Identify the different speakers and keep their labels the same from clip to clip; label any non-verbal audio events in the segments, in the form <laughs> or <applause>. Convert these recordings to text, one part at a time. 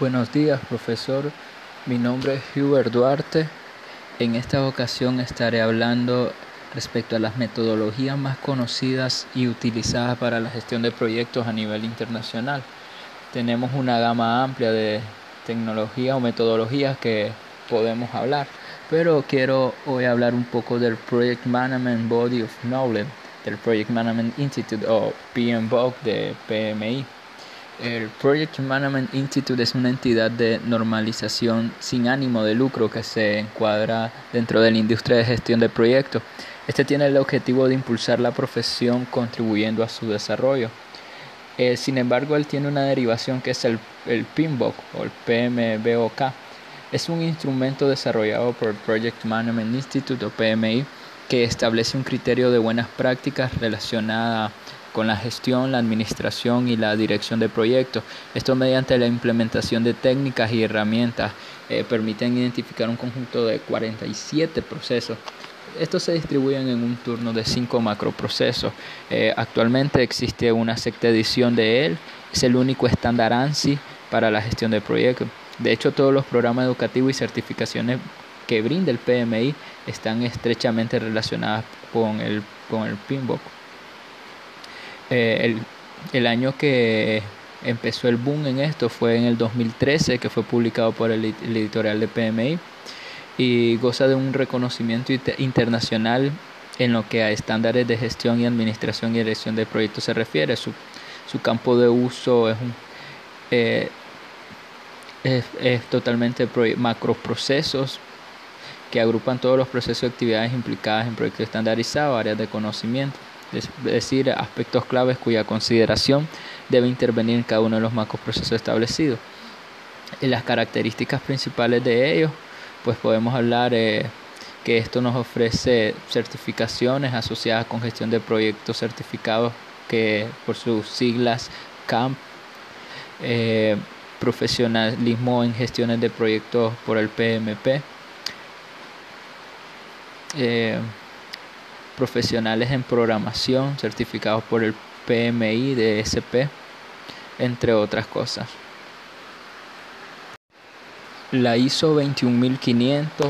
Speaker 1: Buenos días, profesor. Mi nombre es Hubert Duarte. En esta ocasión estaré hablando respecto a las metodologías más conocidas y utilizadas para la gestión de proyectos a nivel internacional. Tenemos una gama amplia de tecnologías o metodologías que podemos hablar, pero quiero hoy hablar un poco del Project Management Body of Knowledge, del Project Management Institute o PMBOK de PMI. El Project Management Institute es una entidad de normalización sin ánimo de lucro que se encuadra dentro de la industria de gestión de proyectos. Este tiene el objetivo de impulsar la profesión contribuyendo a su desarrollo. Eh, sin embargo, él tiene una derivación que es el, el o el PMBOK. Es un instrumento desarrollado por el Project Management Institute o PMI que establece un criterio de buenas prácticas relacionada con la gestión, la administración y la dirección de proyectos. Esto mediante la implementación de técnicas y herramientas eh, permiten identificar un conjunto de 47 procesos. Estos se distribuyen en un turno de 5 macroprocesos. Eh, actualmente existe una sexta edición de él. Es el único estándar ANSI para la gestión de proyectos. De hecho, todos los programas educativos y certificaciones que brinda el PMI están estrechamente relacionadas con el, con el. Eh, el, año que empezó el boom en esto fue en el 2013, que fue publicado por el, editorial de PMI y goza de un reconocimiento internacional en lo que a estándares de gestión y administración y dirección de proyectos se refiere. Su, su campo de uso es, un, eh, es, es, totalmente macroprocesos que agrupan todos los procesos y actividades implicadas en proyectos estandarizados, áreas de conocimiento es decir, aspectos claves cuya consideración debe intervenir en cada uno de los macroprocesos establecidos. Y las características principales de ellos, pues podemos hablar eh, que esto nos ofrece certificaciones asociadas con gestión de proyectos certificados que por sus siglas CAMP, eh, profesionalismo en gestiones de proyectos por el PMP. Eh, profesionales en programación certificados por el PMI de SP, entre otras cosas. La ISO 21500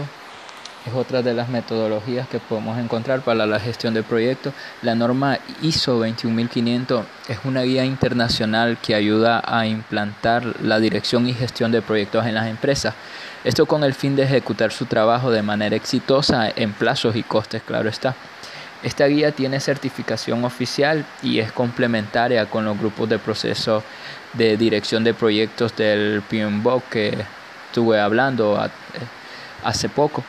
Speaker 1: es otra de las metodologías que podemos encontrar para la gestión de proyectos. La norma ISO 21500 es una guía internacional que ayuda a implantar la dirección y gestión de proyectos en las empresas. Esto con el fin de ejecutar su trabajo de manera exitosa en plazos y costes, claro está. Esta guía tiene certificación oficial y es complementaria con los grupos de proceso de dirección de proyectos del PMBOK que estuve hablando hace poco.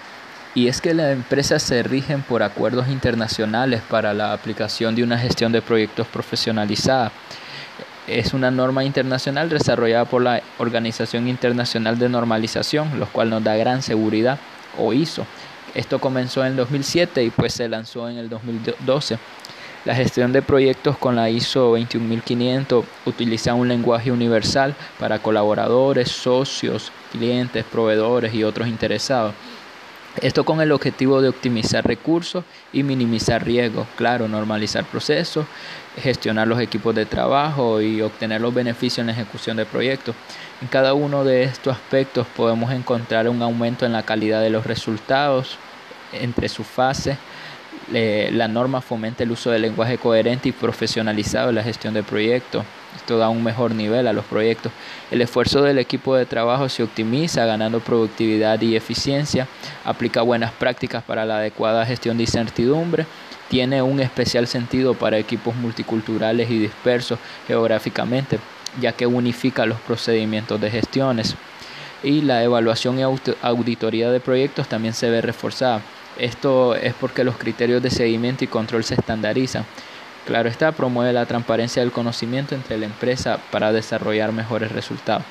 Speaker 1: Y es que las empresas se rigen por acuerdos internacionales para la aplicación de una gestión de proyectos profesionalizada. Es una norma internacional desarrollada por la Organización Internacional de Normalización, lo cual nos da gran seguridad, o ISO, esto comenzó en el 2007 y pues se lanzó en el 2012. La gestión de proyectos con la ISO 21500 utiliza un lenguaje universal para colaboradores, socios, clientes, proveedores y otros interesados. Esto con el objetivo de optimizar recursos y minimizar riesgos, claro, normalizar procesos, gestionar los equipos de trabajo y obtener los beneficios en la ejecución de proyectos. En cada uno de estos aspectos podemos encontrar un aumento en la calidad de los resultados entre sus fases. La norma fomenta el uso del lenguaje coherente y profesionalizado en la gestión de proyectos. Esto da un mejor nivel a los proyectos. El esfuerzo del equipo de trabajo se optimiza ganando productividad y eficiencia. Aplica buenas prácticas para la adecuada gestión de incertidumbre tiene un especial sentido para equipos multiculturales y dispersos geográficamente, ya que unifica los procedimientos de gestiones. Y la evaluación y auditoría de proyectos también se ve reforzada. Esto es porque los criterios de seguimiento y control se estandarizan. Claro está, promueve la transparencia del conocimiento entre la empresa para desarrollar mejores resultados.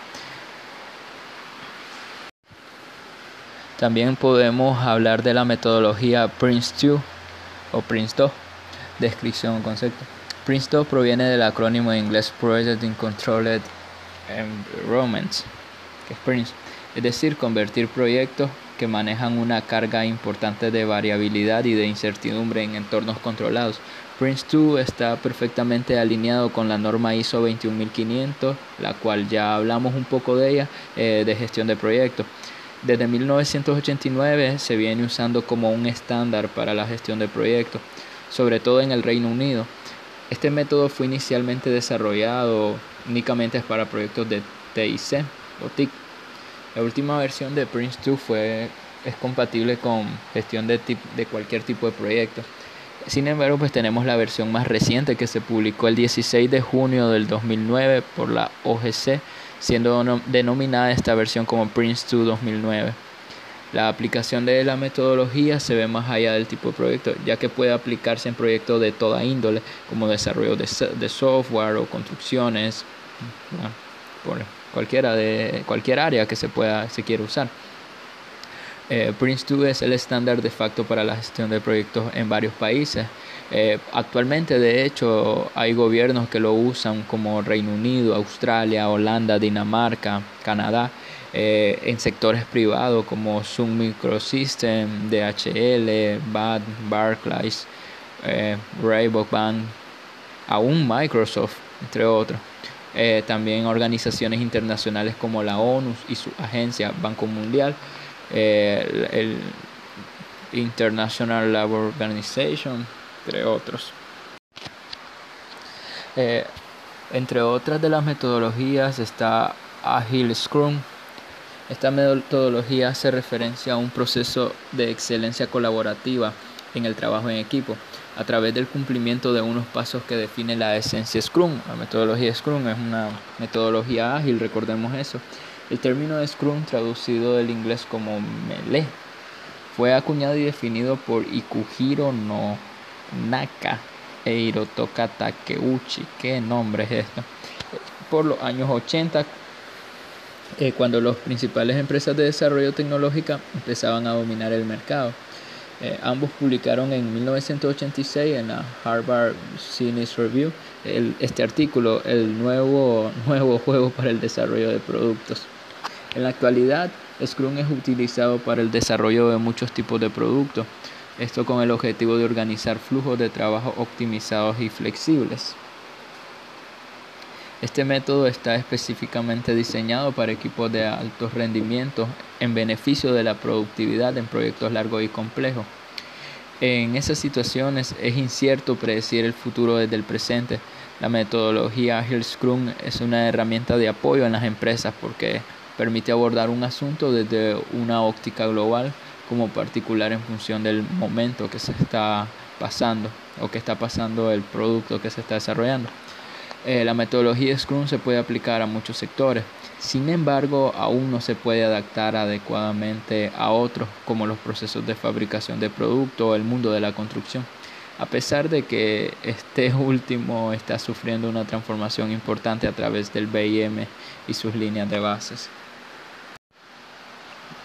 Speaker 1: También podemos hablar de la metodología PRINCE2 o PRINCE2, descripción o concepto. PRINCE2 proviene del acrónimo en inglés Project in Controlled Environments, que es PRINCE, es decir, convertir proyectos que manejan una carga importante de variabilidad y de incertidumbre en entornos controlados. Prince2 está perfectamente alineado con la norma ISO 21500, la cual ya hablamos un poco de ella, eh, de gestión de proyectos. Desde 1989 se viene usando como un estándar para la gestión de proyectos, sobre todo en el Reino Unido. Este método fue inicialmente desarrollado únicamente para proyectos de TIC o TIC. La última versión de Prince2 fue, es compatible con gestión de, de cualquier tipo de proyecto. Sin embargo, pues tenemos la versión más reciente que se publicó el 16 de junio del 2009 por la OGC siendo denominada esta versión como Prince2 2009. La aplicación de la metodología se ve más allá del tipo de proyecto, ya que puede aplicarse en proyectos de toda índole, como desarrollo de, software o construcciones, por cualquiera de cualquier área que se pueda se quiera usar. Eh, Prince2 es el estándar de facto para la gestión de proyectos en varios países. Eh, actualmente, de hecho, hay gobiernos que lo usan como Reino Unido, Australia, Holanda, Dinamarca, Canadá, eh, en sectores privados como Sun Microsystem, DHL, BAD, Barclays, eh, Bank, aún Microsoft, entre otros. Eh, también organizaciones internacionales como la ONU y su agencia Banco Mundial, el International Labour Organization, entre otros. Eh, entre otras de las metodologías está Agile Scrum. Esta metodología hace referencia a un proceso de excelencia colaborativa en el trabajo en equipo a través del cumplimiento de unos pasos que define la esencia Scrum. La metodología Scrum es una metodología ágil, recordemos eso. El término Scrum, traducido del inglés como melee, fue acuñado y definido por Ikuhiro no Naka e Hirotoka Takeuchi. ¿Qué nombre es esto? Por los años 80, eh, cuando las principales empresas de desarrollo tecnológico empezaban a dominar el mercado. Eh, ambos publicaron en 1986 en la Harvard Business Review este artículo, el nuevo, <laughs> nuevo juego para el desarrollo de productos. En la actualidad, Scrum es utilizado para el desarrollo de muchos tipos de productos, esto con el objetivo de organizar flujos de trabajo optimizados y flexibles. Este método está específicamente diseñado para equipos de alto rendimiento en beneficio de la productividad en proyectos largos y complejos. En esas situaciones es incierto predecir el futuro desde el presente. La metodología Agile Scrum es una herramienta de apoyo en las empresas porque permite abordar un asunto desde una óptica global como particular en función del momento que se está pasando o que está pasando el producto que se está desarrollando. Eh, la metodología Scrum se puede aplicar a muchos sectores, sin embargo aún no se puede adaptar adecuadamente a otros como los procesos de fabricación de productos o el mundo de la construcción, a pesar de que este <laughs> último está sufriendo una transformación importante a través del BIM y sus líneas de bases.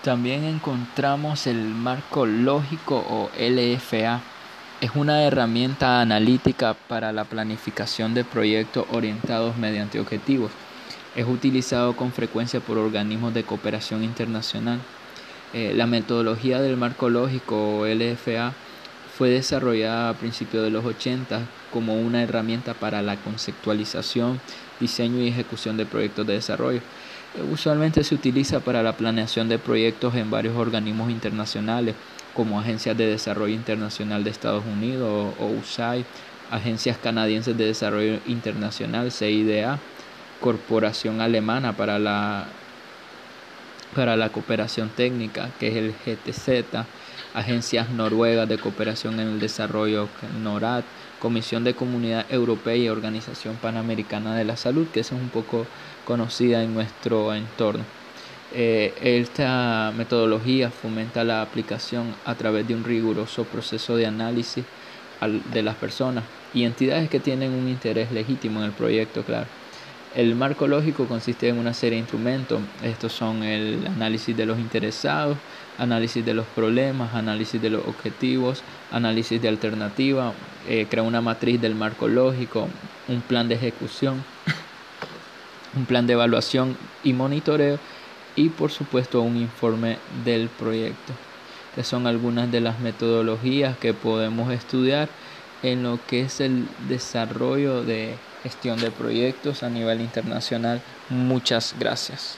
Speaker 1: También encontramos el marco lógico o LFA. Es una herramienta analítica para la planificación de proyectos orientados mediante objetivos. Es utilizado con frecuencia por organismos de cooperación internacional. Eh, la metodología del marco lógico o LFA fue desarrollada a principios de los 80 como una herramienta para la conceptualización, diseño y ejecución de proyectos de desarrollo. Usualmente se utiliza para la planeación de proyectos en varios organismos internacionales, como Agencias de Desarrollo Internacional de Estados Unidos o USAID, Agencias Canadienses de Desarrollo Internacional, CIDA, Corporación Alemana para la, para la Cooperación Técnica, que es el GTZ, Agencias Noruegas de Cooperación en el Desarrollo, NORAD, Comisión de Comunidad Europea y Organización Panamericana de la Salud, que es un poco conocida en nuestro entorno. Eh, esta metodología fomenta la aplicación a través de un riguroso proceso de análisis de las personas y entidades que tienen un interés legítimo en el proyecto, claro. El marco lógico consiste en una serie de instrumentos. Estos son el análisis de los interesados, análisis de los problemas, análisis de los objetivos, análisis de alternativa, eh, crea una matriz del marco lógico, un plan de ejecución un plan de evaluación y monitoreo y por supuesto un informe del proyecto, que son algunas de las metodologías que podemos estudiar en lo que es el desarrollo de gestión de proyectos a nivel internacional. Muchas gracias.